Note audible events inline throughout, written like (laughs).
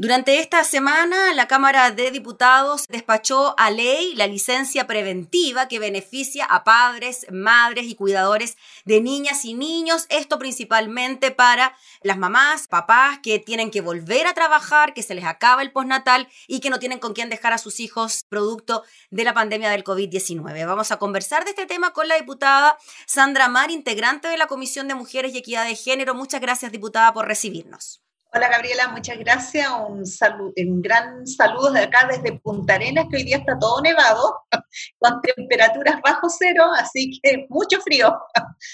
Durante esta semana, la Cámara de Diputados despachó a ley la licencia preventiva que beneficia a padres, madres y cuidadores de niñas y niños. Esto principalmente para las mamás, papás que tienen que volver a trabajar, que se les acaba el postnatal y que no tienen con quién dejar a sus hijos producto de la pandemia del COVID-19. Vamos a conversar de este tema con la diputada Sandra Mar, integrante de la Comisión de Mujeres y Equidad de Género. Muchas gracias, diputada, por recibirnos. Hola Gabriela, muchas gracias. Un, saludo, un gran saludo de acá desde Punta Arenas, que hoy día está todo nevado, (laughs) con temperaturas bajo cero, así que mucho frío.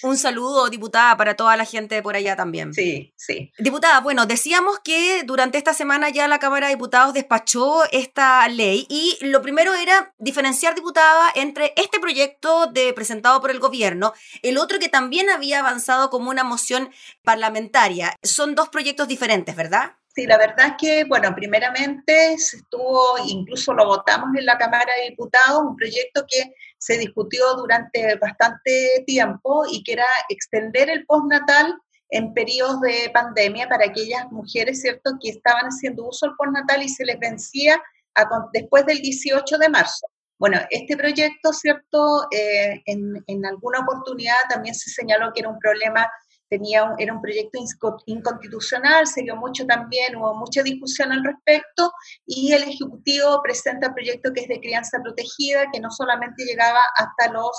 Un saludo, diputada, para toda la gente por allá también. Sí, sí. Diputada, bueno, decíamos que durante esta semana ya la Cámara de Diputados despachó esta ley y lo primero era diferenciar, diputada, entre este proyecto de, presentado por el gobierno, el otro que también había avanzado como una moción parlamentaria. Son dos proyectos diferentes. ¿Verdad? Sí, la verdad es que, bueno, primeramente se estuvo, incluso lo votamos en la Cámara de Diputados, un proyecto que se discutió durante bastante tiempo y que era extender el postnatal en periodos de pandemia para aquellas mujeres, ¿cierto?, que estaban haciendo uso del postnatal y se les vencía después del 18 de marzo. Bueno, este proyecto, ¿cierto?, eh, en, en alguna oportunidad también se señaló que era un problema tenía era un proyecto inconstitucional, se dio mucho también, hubo mucha discusión al respecto, y el Ejecutivo presenta un proyecto que es de crianza protegida, que no solamente llegaba hasta los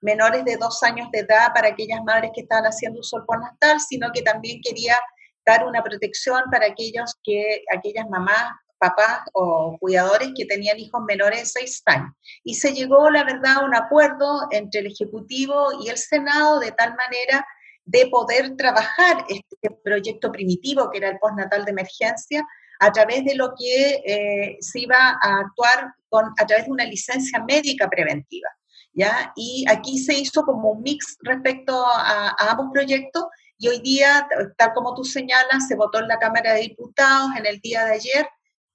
menores de dos años de edad para aquellas madres que estaban haciendo uso del natal, sino que también quería dar una protección para aquellos que, aquellas mamás, papás o cuidadores que tenían hijos menores de seis años. Y se llegó, la verdad, a un acuerdo entre el Ejecutivo y el Senado de tal manera de poder trabajar este proyecto primitivo que era el postnatal de emergencia a través de lo que eh, se iba a actuar con, a través de una licencia médica preventiva. ¿ya? Y aquí se hizo como un mix respecto a, a ambos proyectos y hoy día, tal como tú señalas, se votó en la Cámara de Diputados en el día de ayer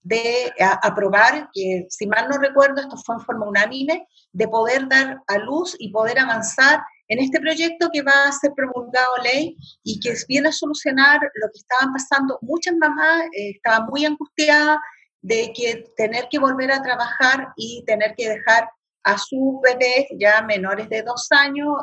de aprobar, que si mal no recuerdo, esto fue en forma unánime, de poder dar a luz y poder avanzar en este proyecto que va a ser promulgado ley y que viene a solucionar lo que estaban pasando, muchas mamás eh, estaban muy angustiadas de que tener que volver a trabajar y tener que dejar a sus bebés ya menores de dos años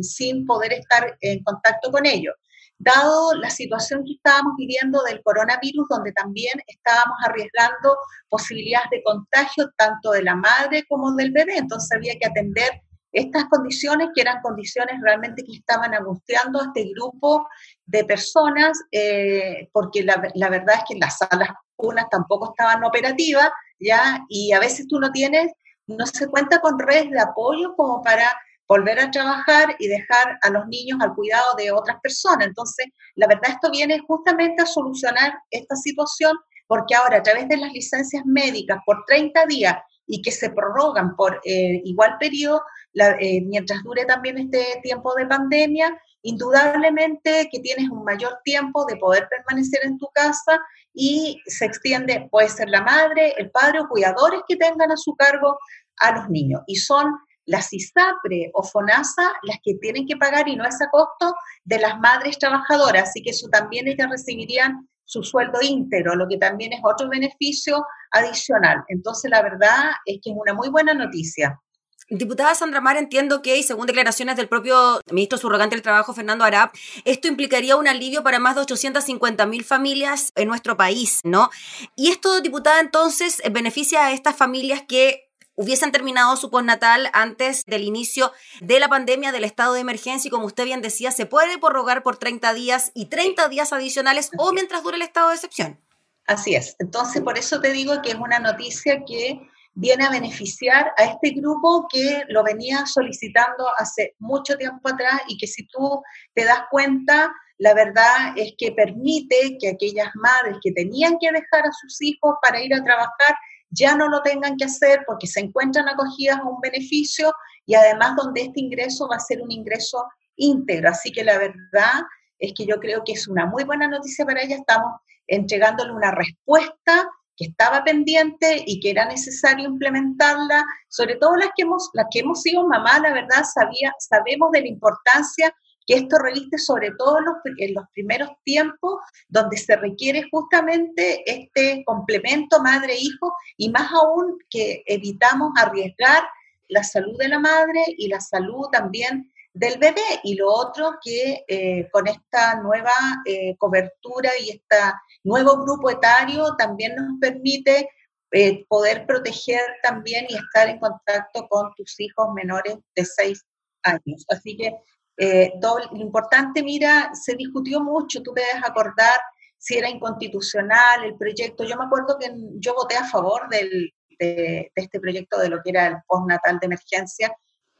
sin poder estar en contacto con ellos. Dado la situación que estábamos viviendo del coronavirus, donde también estábamos arriesgando posibilidades de contagio tanto de la madre como del bebé, entonces había que atender estas condiciones, que eran condiciones realmente que estaban angustiando a este grupo de personas, eh, porque la, verdad es que las salas unas tampoco estaban operativas, ¿ya? Y a veces tú no tienes, no se cuenta con redes de apoyo como para volver a trabajar y dejar a los niños al cuidado de otras personas. Entonces, la verdad esto viene justamente a solucionar esta situación, porque ahora a través de las licencias médicas por 30 días y que se prorrogan por eh, igual periodo, eh, mientras dure también este tiempo de pandemia, indudablemente que tienes un mayor tiempo de poder permanecer en tu casa y se extiende, puede ser la madre, el padre o cuidadores que tengan a su cargo a los niños. Y son las ISAPRE o FONASA las que tienen que pagar y no es a costo de las madres trabajadoras, así que eso también ellas recibirían su sueldo íntegro, lo que también es otro beneficio adicional. Entonces, la verdad es que es una muy buena noticia. Diputada Sandra Mar, entiendo que, y según declaraciones del propio ministro subrogante del Trabajo, Fernando Arap, esto implicaría un alivio para más de 850 mil familias en nuestro país, ¿no? Y esto, diputada, entonces beneficia a estas familias que hubiesen terminado su postnatal antes del inicio de la pandemia del estado de emergencia y como usted bien decía, se puede prorrogar por 30 días y 30 días adicionales o mientras dure el estado de excepción. Así es. Entonces, por eso te digo que es una noticia que viene a beneficiar a este grupo que lo venía solicitando hace mucho tiempo atrás y que si tú te das cuenta, la verdad es que permite que aquellas madres que tenían que dejar a sus hijos para ir a trabajar ya no lo tengan que hacer porque se encuentran acogidas a un beneficio y además donde este ingreso va a ser un ingreso íntegro. Así que la verdad es que yo creo que es una muy buena noticia para ella. Estamos entregándole una respuesta que estaba pendiente y que era necesario implementarla, sobre todo las que hemos, las que hemos sido mamás, la verdad, sabía, sabemos de la importancia esto reviste sobre todo en los, en los primeros tiempos donde se requiere justamente este complemento madre-hijo y más aún que evitamos arriesgar la salud de la madre y la salud también del bebé. Y lo otro que eh, con esta nueva eh, cobertura y este nuevo grupo etario también nos permite eh, poder proteger también y estar en contacto con tus hijos menores de 6 años. Así que lo importante, mira, se discutió mucho, tú debes acordar si era inconstitucional el proyecto. Yo me acuerdo que yo voté a favor del, de, este proyecto de lo que era el postnatal de emergencia.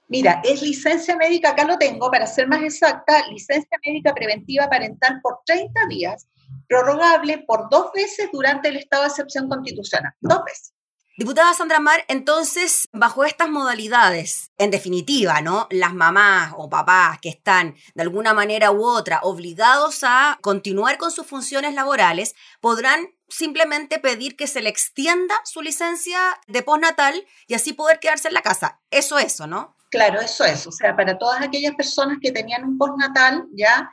Mira, es licencia médica, acá lo tengo, para ser más exacta, licencia médica preventiva parental por 30 días, prorrogable por dos veces durante el estado de excepción constitucional. Dos veces. Diputada Sandra Mar, entonces, bajo estas modalidades, en definitiva, ¿no? Las mamás o papás que están de alguna manera u otra obligados a continuar con sus funciones laborales, podrán simplemente pedir que se le extienda su licencia de postnatal y así poder quedarse en la casa. Eso, eso, ¿no? Claro, eso es. O sea, para todas aquellas personas que tenían un postnatal, ya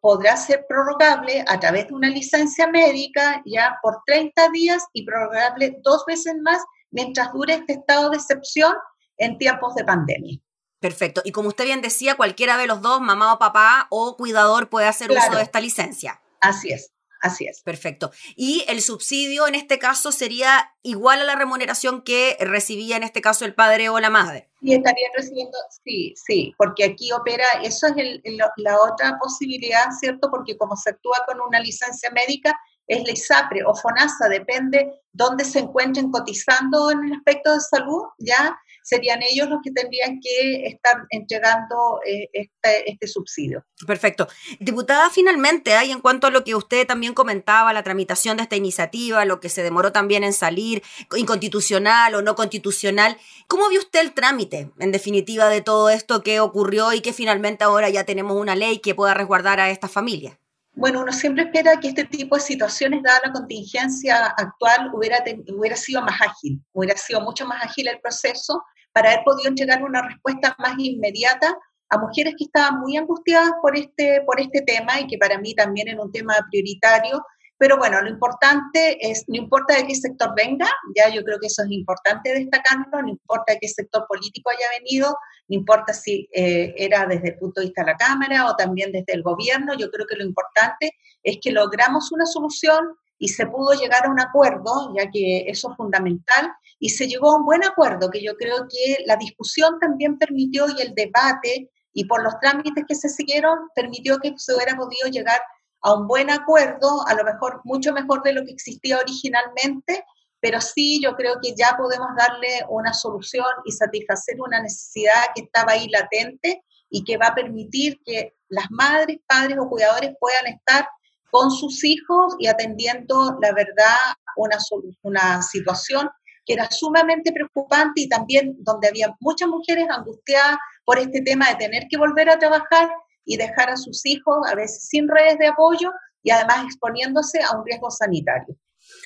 podrá ser prorrogable a través de una licencia médica ya por 30 días y prorrogable dos veces más mientras dure este estado de excepción en tiempos de pandemia. Perfecto. Y como usted bien decía, cualquiera de los dos, mamá o papá o cuidador puede hacer uso de esta licencia. Así es. Así es. Perfecto. Y el subsidio en este caso sería igual a la remuneración que recibía en este caso el padre o la madre. Sí, estarían recibiendo, sí, sí, porque aquí opera, eso es la otra posibilidad, ¿cierto? Porque como se actúa con una licencia médica, es la ISAPRE o FONASA, depende dónde se encuentren cotizando en el aspecto de salud, ya serían ellos los que tendrían que estar entregando eh, este, este, subsidio. Perfecto. Diputada, finalmente, hay en cuanto a lo que usted también comentaba, la tramitación de esta iniciativa, lo que se demoró también en salir, inconstitucional o no constitucional, ¿cómo vio usted el trámite, en definitiva, de todo esto que ocurrió y que finalmente ahora ya tenemos una ley que pueda resguardar a estas familias? Bueno, uno siempre espera que este tipo de situaciones, dada la contingencia actual, hubiera, hubiera sido más ágil, hubiera sido mucho más ágil el proceso para haber podido llegar una respuesta más inmediata a mujeres que estaban muy angustiadas por este, por este tema y que para mí también es un tema prioritario. Pero bueno, lo importante es, no importa de qué sector venga, ya yo creo que eso es importante destacarlo, no importa de qué sector político haya venido, no importa si eh, era desde el punto de vista de la Cámara o también desde el gobierno, yo creo que lo importante es que logramos una solución y se pudo llegar a un acuerdo, ya que eso es fundamental, y se llegó a un buen acuerdo, que yo creo que la discusión también permitió y el debate, y por los trámites que se siguieron, permitió que se hubiera podido llegar a un buen acuerdo, a lo mejor mucho mejor de lo que existía originalmente, pero sí yo creo que ya podemos darle una solución y satisfacer una necesidad que estaba ahí latente y que va a permitir que las madres, padres o cuidadores puedan estar con sus hijos y atendiendo, la verdad, una, una situación que era sumamente preocupante y también donde había muchas mujeres angustiadas por este tema de tener que volver a trabajar y dejar a sus hijos a veces sin redes de apoyo y además exponiéndose a un riesgo sanitario.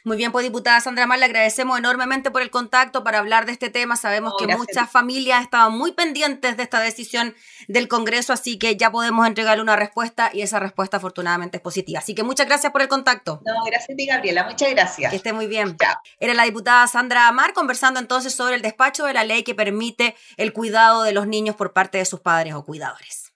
Muy bien, pues diputada Sandra Mar, le agradecemos enormemente por el contacto para hablar de este tema. Sabemos que muchas familias estaban muy pendientes de esta decisión del Congreso, así que ya podemos entregarle una respuesta y esa respuesta afortunadamente es positiva. Así que muchas gracias por el contacto. No, gracias a ti, Gabriela. Muchas gracias. Que esté muy bien. Era la diputada Sandra Amar conversando entonces sobre el despacho de la ley que permite el cuidado de los niños por parte de sus padres o cuidadores.